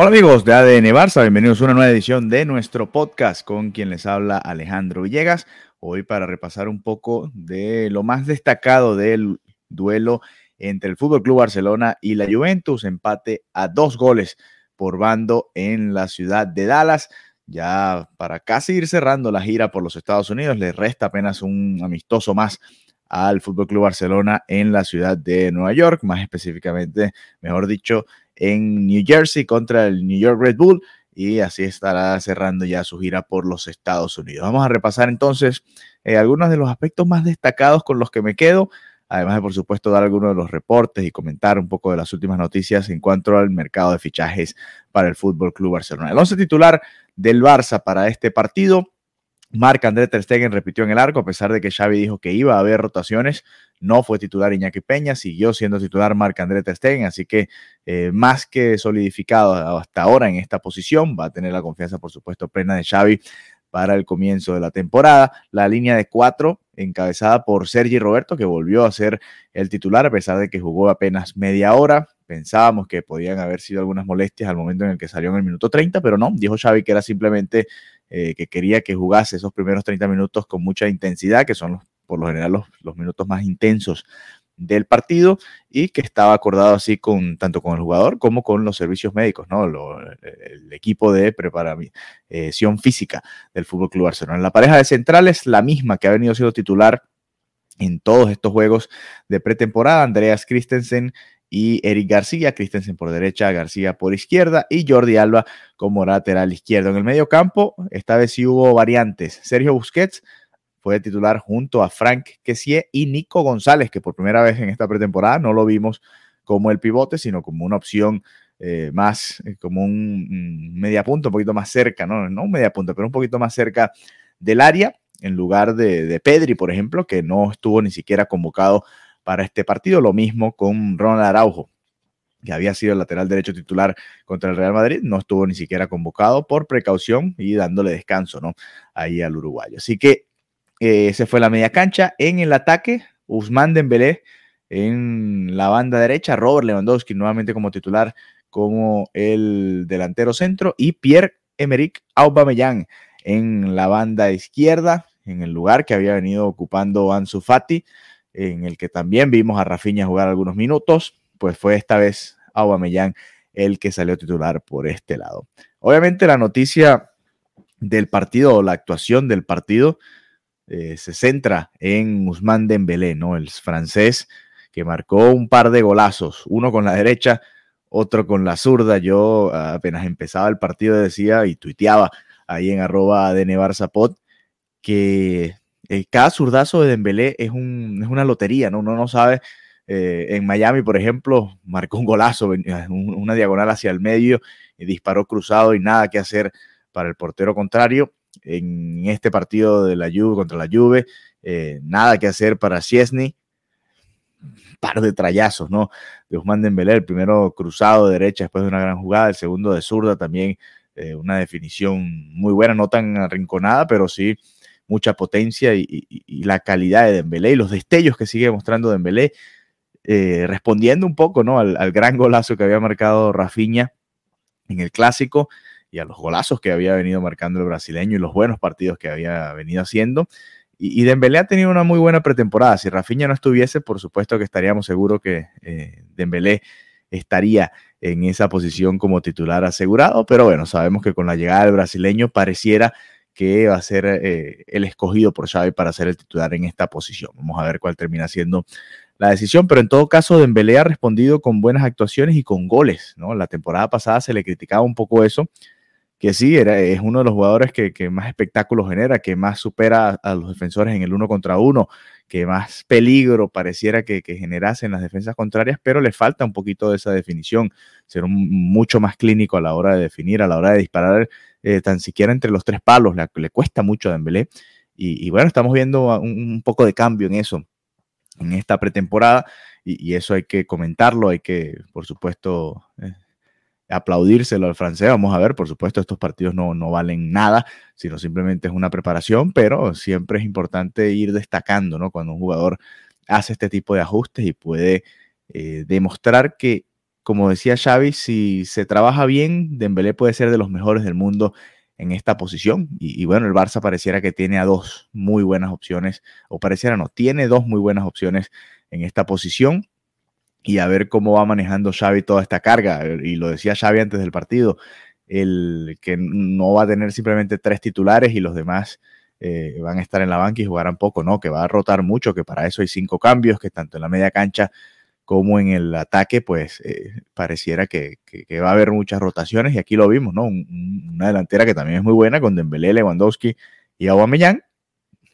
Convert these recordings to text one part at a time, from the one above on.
Hola amigos de ADN Barça, bienvenidos a una nueva edición de nuestro podcast con quien les habla Alejandro Villegas. Hoy para repasar un poco de lo más destacado del duelo entre el Fútbol Club Barcelona y la Juventus, empate a dos goles por bando en la ciudad de Dallas. Ya para casi ir cerrando la gira por los Estados Unidos, le resta apenas un amistoso más al Fútbol Club Barcelona en la ciudad de Nueva York, más específicamente, mejor dicho, en New Jersey contra el New York Red Bull y así estará cerrando ya su gira por los Estados Unidos. Vamos a repasar entonces eh, algunos de los aspectos más destacados con los que me quedo, además de por supuesto dar algunos de los reportes y comentar un poco de las últimas noticias en cuanto al mercado de fichajes para el Fútbol Club Barcelona. El once titular del Barça para este partido Marc André Ter Stegen repitió en el arco, a pesar de que Xavi dijo que iba a haber rotaciones, no fue titular Iñaki Peña, siguió siendo titular Marc André Ter Stegen, así que eh, más que solidificado hasta ahora en esta posición, va a tener la confianza, por supuesto, plena de Xavi para el comienzo de la temporada. La línea de cuatro, encabezada por Sergi Roberto, que volvió a ser el titular, a pesar de que jugó apenas media hora. Pensábamos que podían haber sido algunas molestias al momento en el que salió en el minuto 30, pero no, dijo Xavi que era simplemente eh, que quería que jugase esos primeros 30 minutos con mucha intensidad, que son los, por lo general los, minutos más intensos del partido, y que estaba acordado así con tanto con el jugador como con los servicios médicos, ¿no? Lo, el equipo de preparación física del Fútbol Club Barcelona. La pareja de centrales, la misma que ha venido siendo titular en todos estos juegos de pretemporada, Andreas Christensen y Eric García, Christensen por derecha, García por izquierda y Jordi Alba como lateral izquierdo. En el medio campo, esta vez sí hubo variantes. Sergio Busquets fue titular junto a Frank Kessié y Nico González, que por primera vez en esta pretemporada no lo vimos como el pivote, sino como una opción eh, más, eh, como un, un media punta, un poquito más cerca, ¿no? no un media punta, pero un poquito más cerca del área, en lugar de Pedri, por ejemplo, que no estuvo ni siquiera convocado para este partido. Lo mismo con Ronald Araujo, que había sido el lateral derecho titular contra el Real Madrid, no estuvo ni siquiera convocado por precaución y dándole descanso, ¿no? Ahí al uruguayo. Así que eh, se fue la media cancha. En el ataque, Usman Dembélé en la banda derecha, Robert Lewandowski nuevamente como titular como el delantero centro y Pierre-Emerick Aubameyang en la banda izquierda, en el lugar que había venido ocupando Ansu Fati en el que también vimos a Rafinha jugar algunos minutos, pues fue esta vez Aubameyang el que salió titular por este lado. Obviamente la noticia del partido o la actuación del partido eh, se centra en Ousmane Dembélé, ¿no? El francés que marcó un par de golazos, uno con la derecha, otro con la zurda. Yo apenas empezaba el partido decía y tuiteaba ahí en arroba de Nevarzapot que eh, cada zurdazo de Dembélé es, un, es, una lotería, ¿no? Uno no sabe. Eh, en Miami, por ejemplo, marcó un golazo, una diagonal hacia el medio y disparó cruzado y nada que hacer para el portero contrario. En este partido de la Juve contra la Juve, eh, nada que hacer para Ciesny. Par de trayazos, ¿no? De Usman Dembélé, el primero cruzado de derecha después de una gran jugada, el segundo de zurda también, eh, una definición muy buena, no tan arrinconada, pero sí mucha potencia y, la calidad de Dembélé y los destellos que sigue mostrando Dembélé, eh, respondiendo un poco ¿no? al, al, gran golazo que había marcado Rafinha en el clásico y a los golazos que había venido marcando el brasileño y los buenos partidos que había venido haciendo. Y, y Dembélé ha tenido una muy buena pretemporada. Si Rafinha no estuviese, por supuesto que estaríamos seguros que eh, Dembélé estaría en esa posición como titular asegurado, pero bueno, sabemos que con la llegada del brasileño pareciera que va a ser eh, el escogido por Xavi para ser el titular en esta posición. Vamos a ver cuál termina siendo la decisión, pero en todo caso Dembélé ha respondido con buenas actuaciones y con goles, ¿no? La temporada pasada se le criticaba un poco eso, que sí, es uno de los jugadores que, más espectáculos genera, que más supera a los defensores en el uno contra uno, que más peligro pareciera que, que generase en las defensas contrarias, pero le falta un poquito de esa definición, ser mucho más clínico a la hora de definir, a la hora de disparar eh, tan siquiera entre los tres palos, le, cuesta mucho a Dembélé. Y, bueno, estamos viendo un, poco de cambio en eso en esta pretemporada y, eso hay que comentarlo, hay que, por supuesto, eh, aplaudírselo al francés. Vamos a ver, por supuesto, estos partidos no, no valen nada, sino simplemente es una preparación, pero siempre es importante ir destacando, ¿no? Cuando un jugador hace este tipo de ajustes y puede eh, demostrar que, como decía Xavi, si se trabaja bien, Dembélé puede ser de los mejores del mundo en esta posición. Y, bueno, el Barça pareciera que tiene a dos muy buenas opciones, o pareciera no, tiene dos muy buenas opciones en esta posición y a ver cómo va manejando Xavi toda esta carga. Y lo decía Xavi antes del partido, el que no va a tener simplemente tres titulares y los demás eh, van a estar en la banca y jugarán poco, no, que va a rotar mucho, que para eso hay cinco cambios, que tanto en la media cancha como en el ataque, pues eh, pareciera que, va a haber muchas rotaciones y aquí lo vimos, ¿no? una delantera que también es muy buena con Dembélé, Lewandowski y Aubameyang,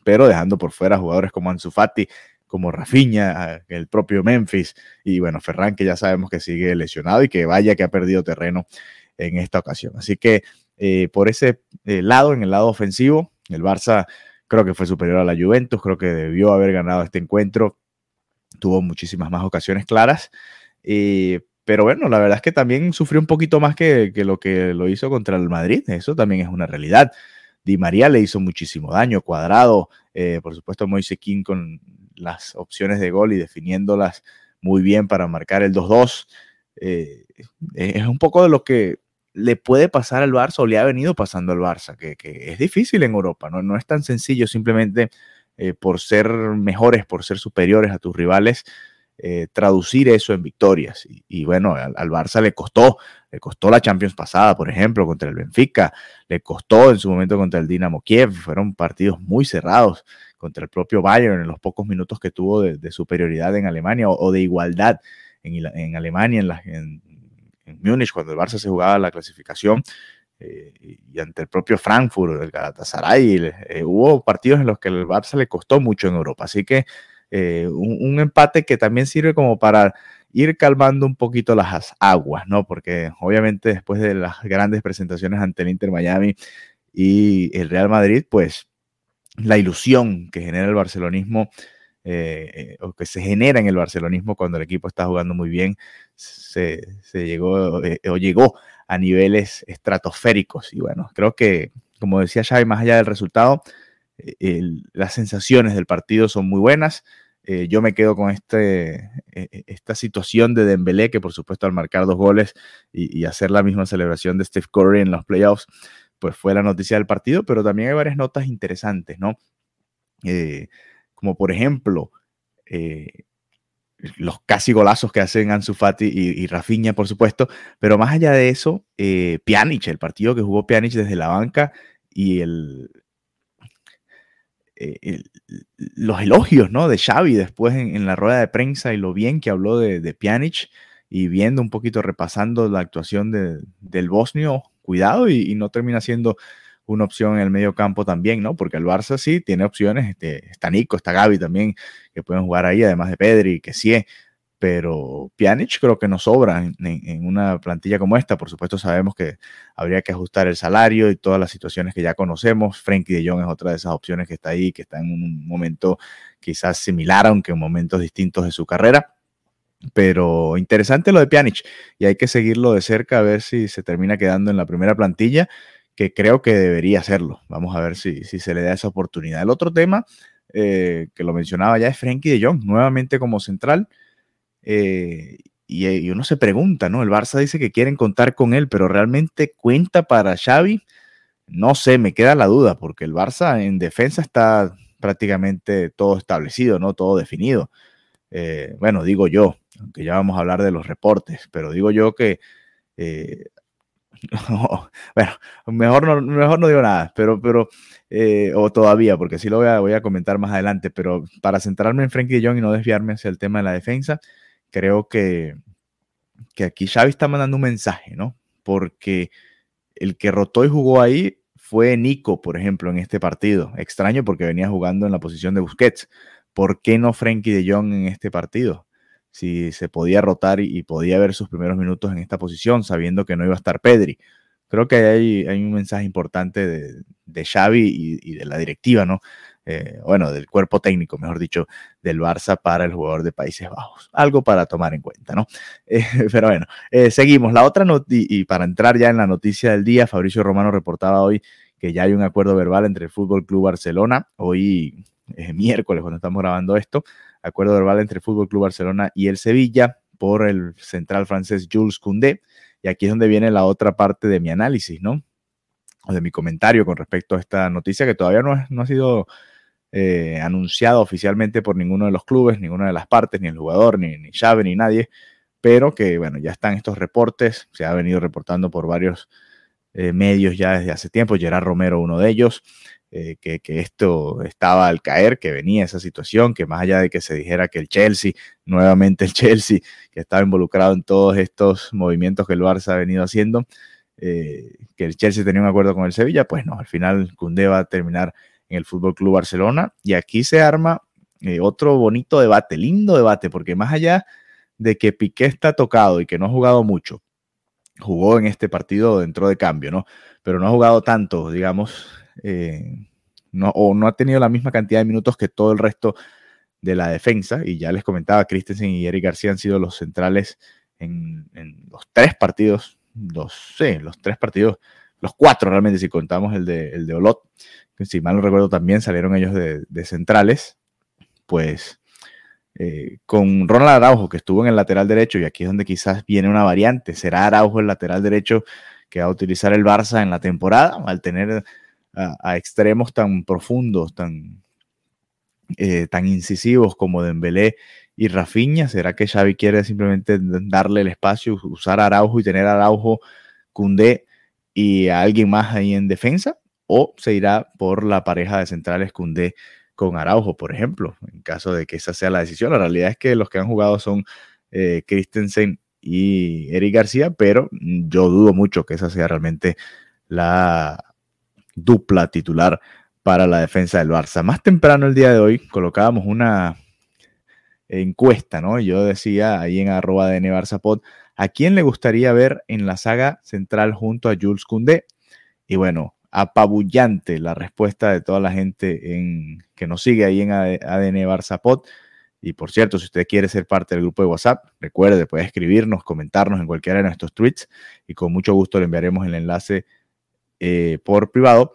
pero dejando por fuera jugadores como Ansu Fati, como Rafinha, el propio Memphis y bueno, Ferran que ya sabemos que sigue lesionado y que vaya que ha perdido terreno en esta ocasión. Así que eh, por ese eh, lado, en el lado ofensivo, el Barça creo que fue superior a la Juventus, creo que debió haber ganado este encuentro, tuvo muchísimas más ocasiones claras. Eh, pero bueno, la verdad es que también sufrió un poquito más que, que, lo que lo hizo contra el Madrid. Eso también es una realidad. Di María le hizo muchísimo daño, cuadrado, por supuesto Moise con las opciones de gol y definiéndolas muy bien para marcar el 2-2. Eh, es un poco de lo que le puede pasar al Barça o le ha venido pasando al Barça, que, es difícil en Europa, ¿no? no es tan sencillo simplemente eh, por ser mejores, por ser superiores a tus rivales, eh, traducir eso en victorias. Y, bueno, al, Barça le costó, le costó la Champions pasada, por ejemplo, contra el Benfica, le costó en su momento contra el Dinamo Kiev, fueron partidos muy cerrados contra el propio Bayern en los pocos minutos que tuvo de, superioridad en Alemania o, de igualdad en, Alemania, en, en, Múnich, cuando el Barça se jugaba la clasificación. Eh, y ante el propio Frankfurt, el Galatasaray, eh, hubo partidos en los que el Barça le costó mucho en Europa. Así que eh, un, empate que también sirve como para ir calmando un poquito las aguas, ¿no? Porque obviamente después de las grandes presentaciones ante el Inter Miami y el Real Madrid, pues la ilusión que genera el barcelonismo eh, o que se genera en el barcelonismo cuando el equipo está jugando muy bien, se, llegó o llegó a niveles estratosféricos. Y bueno, creo que, como decía Xavi, más allá del resultado, las sensaciones del partido son muy buenas. yo me quedo con este, esta situación de Dembélé, que por supuesto al marcar dos goles y, hacer la misma celebración de Steve Curry en los playoffs, pues fue la noticia del partido, pero también hay varias notas interesantes, ¿no? Eh, como por ejemplo, eh, los casi golazos que hacen Ansu Fati y, Rafinha, por supuesto, pero más allá de eso, eh, Pjanic, el partido que jugó Pjanic desde la banca y el, los elogios ¿no? de Xavi después en, la rueda de prensa y lo bien que habló de, de Pjanic y viendo un poquito, repasando la actuación del bosnio, cuidado y, no termina siendo una opción en el medio campo también, ¿no? Porque el Barça sí tiene opciones, este, está Nico, está Gaby también, que pueden jugar ahí, además de Pedri, que sí, pero Pjanic creo que no sobra en, una plantilla como esta. Por supuesto sabemos que habría que ajustar el salario y todas las situaciones que ya conocemos. Frankie de Jong es otra de esas opciones que está ahí, que está en un momento quizás similar, aunque en momentos distintos de su carrera. Pero interesante lo de Pjanic y hay que seguirlo de cerca a ver si se termina quedando en la primera plantilla, que creo que debería hacerlo. Vamos a ver si, si se le da esa oportunidad. El otro tema eh, que lo mencionaba ya es Frenkie de Jong, nuevamente como central. Eh, y, uno se pregunta, ¿no? El Barça dice que quieren contar con él, pero realmente cuenta para Xavi. No sé, me queda la duda, porque el Barça en defensa está prácticamente todo establecido, ¿no? Todo definido. Eh, bueno, digo yo, aunque ya vamos a hablar de los reportes, pero digo yo que, bueno, mejor no, mejor no digo nada, pero, pero eh, o todavía, porque sí lo voy a, voy a, comentar más adelante, pero para centrarme en Frankie de Jong y no desviarme hacia el tema de la defensa, creo que, que aquí Xavi está mandando un mensaje, ¿no? Porque el que rotó y jugó ahí fue Nico, por ejemplo, en este partido. Extraño porque venía jugando en la posición de Busquets. ¿Por qué no Frenkie de Jong en este partido? Si se podía rotar y, podía ver sus primeros minutos en esta posición, sabiendo que no iba a estar Pedri. Creo que hay, hay un mensaje importante de, de Xavi y, de la directiva, ¿no? Eh, bueno, del cuerpo técnico, mejor dicho, del Barça para el jugador de Países Bajos. Algo para tomar en cuenta, ¿no? Eh, pero bueno, eh, seguimos. La otra noticia, y para entrar ya en la noticia del día, Fabricio Romano reportaba hoy que ya hay un acuerdo verbal entre el Fútbol Club Barcelona, hoy es miércoles cuando estamos grabando esto, acuerdo verbal entre el Fútbol Club Barcelona y el Sevilla por el central francés Jules Koundé. Y aquí es donde viene la otra parte de mi análisis, ¿no? O de mi comentario con respecto a esta noticia que todavía no, no ha sido eh, anunciado oficialmente por ninguno de los clubes, ninguna de las partes, ni el jugador, ni, ni ni nadie, pero que bueno, ya están estos reportes, se ha venido reportando por varios eh, medios ya desde hace tiempo, Gerard Romero uno de ellos, eh, que, esto estaba al caer, que venía esa situación, que más allá de que se dijera que el Chelsea, nuevamente el Chelsea, que estaba involucrado en todos estos movimientos que el Barça ha venido haciendo, que el Chelsea tenía un acuerdo con el Sevilla, pues no, al final Cundé va a terminar en el Fútbol Club Barcelona. Y aquí se arma eh, otro bonito debate, lindo debate, porque más allá de que Piqué está tocado y que no ha jugado mucho, jugó en este partido dentro de cambio, ¿no? Pero no ha jugado tanto, digamos, eh, no, o no ha tenido la misma cantidad de minutos que todo el resto de la defensa. Y ya les comentaba, Christensen y Eric García han sido los centrales en, los tres partidos, los, los tres partidos, los cuatro realmente, si contamos el de, el de Olot, si mal no recuerdo también salieron ellos de, centrales, pues eh, con Ronald Araujo, que estuvo en el lateral derecho, y aquí es donde quizás viene una variante, será Araujo el lateral derecho que va a utilizar el Barça en la temporada, al tener a, extremos tan profundos, tan, eh, tan incisivos como Dembélé y Rafinha, ¿será que Xavi quiere simplemente darle el espacio, usar Araujo y tener Araujo, Cundé y a alguien más ahí en defensa? o se irá por la pareja de centrales Cundé con Araujo, por ejemplo, en caso de que esa sea la decisión. La realidad es que los que han jugado son eh, Christensen y Eric García, pero yo dudo mucho que esa sea realmente la dupla titular para la defensa del Barça. Más temprano el día de hoy colocábamos una encuesta, ¿no? Yo decía ahí en arroba de Pod, ¿a quién le gustaría ver en la saga central junto a Jules Koundé? Y bueno, apabullante la respuesta de toda la gente en, que nos sigue ahí en ADN Barça Y por cierto, si usted quiere ser parte del grupo de WhatsApp, recuerde, puede escribirnos, comentarnos en cualquiera de nuestros tweets y con mucho gusto le enviaremos el enlace eh, por privado.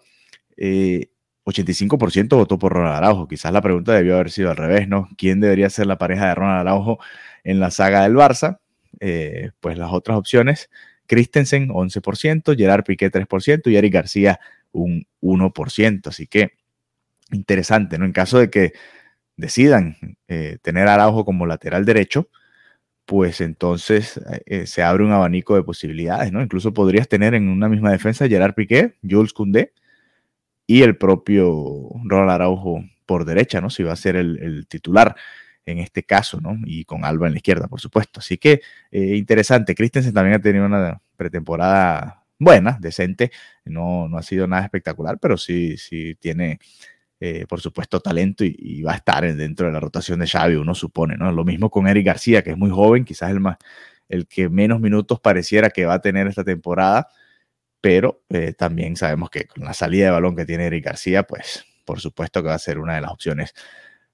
85% eh, votó por Ronald Araujo. Quizás la pregunta debió haber sido al revés, ¿no? ¿Quién debería ser la pareja de Ronald Araujo en la saga del Barça? Eh, pues las otras opciones Christensen 11%, Gerard Piqué 3% y Eric García un 1%. Así que interesante, ¿no? En caso de que decidan tener Araujo como lateral derecho, pues entonces eh, se abre un abanico de posibilidades, ¿no? Incluso podrías tener en una misma defensa Gerard Piqué, Jules Koundé y el propio Ronald Araujo por derecha, ¿no? Si va a ser el titular en este caso, ¿no? Y con Alba en la izquierda, por supuesto. Así que eh, interesante. Christensen también ha tenido una pretemporada buena, decente. No, no ha sido nada espectacular, pero sí, sí tiene, eh, por supuesto, talento y, va a estar dentro de la rotación de Xavi, uno supone, ¿no? Lo mismo con Eric García, que es muy joven, quizás el más, el que menos minutos pareciera que va a tener esta temporada, pero eh, también sabemos que con la salida de balón que tiene Eric García, pues por supuesto que va a ser una de las opciones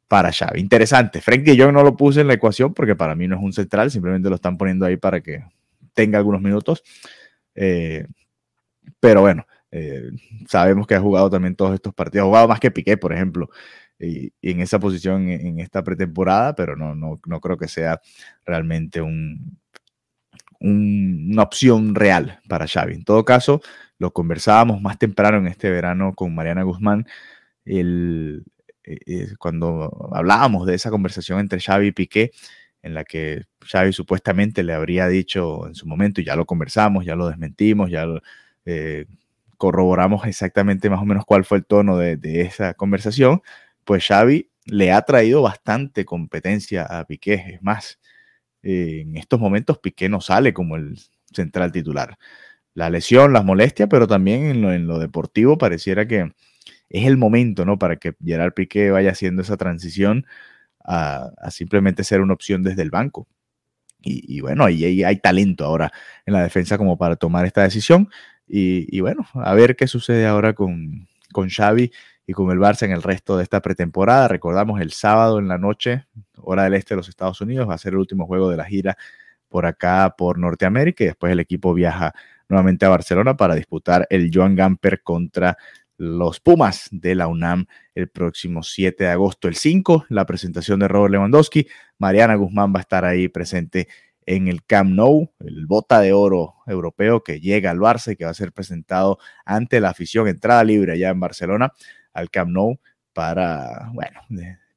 para Xavi. Interesante. Frank de Jong no lo puse en la ecuación porque para mí no es un central, simplemente lo están poniendo ahí para que tenga algunos minutos. Eh, pero bueno, eh, sabemos que ha jugado también todos estos partidos. Ha jugado más que Piqué, por ejemplo, y, en esa posición en, esta pretemporada, pero no, no, no creo que sea realmente un, una opción real para Xavi. En todo caso, lo conversábamos más temprano en este verano con Mariana Guzmán. Eh, eh, cuando hablábamos de esa conversación entre Xavi y Piqué, en la que Xavi supuestamente le habría dicho en su momento, y ya lo conversamos, ya lo desmentimos, ya eh, corroboramos exactamente más o menos cuál fue el tono de, esa conversación, pues Xavi le ha traído bastante competencia a Piqué. Es más, en estos momentos Piqué no sale como el central titular. la lesión, las molestias, pero también en lo, deportivo pareciera que es el momento, ¿no? Para que Gerard Piqué vaya haciendo esa transición a, simplemente ser una opción desde el banco. Y, bueno, ahí, hay talento ahora en la defensa como para tomar esta decisión. Y, bueno, a ver qué sucede ahora con, con Xavi y con el Barça en el resto de esta pretemporada. Recordamos el sábado en la noche, hora del este de los Estados Unidos, va a ser el último juego de la gira por acá, por Norteamérica, y después el equipo viaja nuevamente a Barcelona para disputar el Joan Gamper contra los Pumas de la UNAM el próximo 7 de agosto. El 5, la presentación de Robert Lewandowski. Mariana Guzmán va a estar ahí presente en el Camp Nou, el bota de oro europeo que llega al Barça y que va a ser presentado ante la afición, entrada libre allá en Barcelona, al Camp Nou, para, bueno,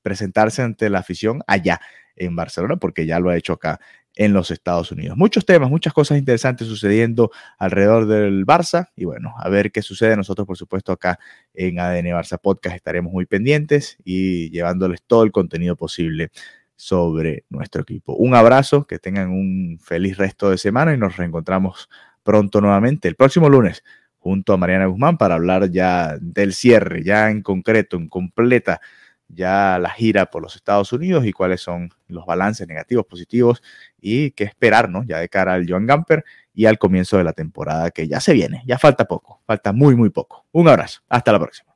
presentarse ante la afición allá en Barcelona, porque ya lo ha hecho acá en los Estados Unidos. Muchos temas, muchas cosas interesantes sucediendo alrededor del Barça y bueno, a ver qué sucede. Nosotros, por supuesto, acá en ADN Barça Podcast estaremos muy pendientes y llevándoles todo el contenido posible sobre nuestro equipo. Un abrazo, que tengan un feliz resto de semana y nos reencontramos pronto nuevamente el próximo lunes junto a Mariana Guzmán para hablar ya del cierre, ya en concreto, en completa ya la gira por los Estados Unidos y cuáles son los balances negativos, positivos y qué esperar, ¿no? Ya de cara al Joan Gamper y al comienzo de la temporada que ya se viene, ya falta poco, falta muy, muy poco. Un abrazo, hasta la próxima.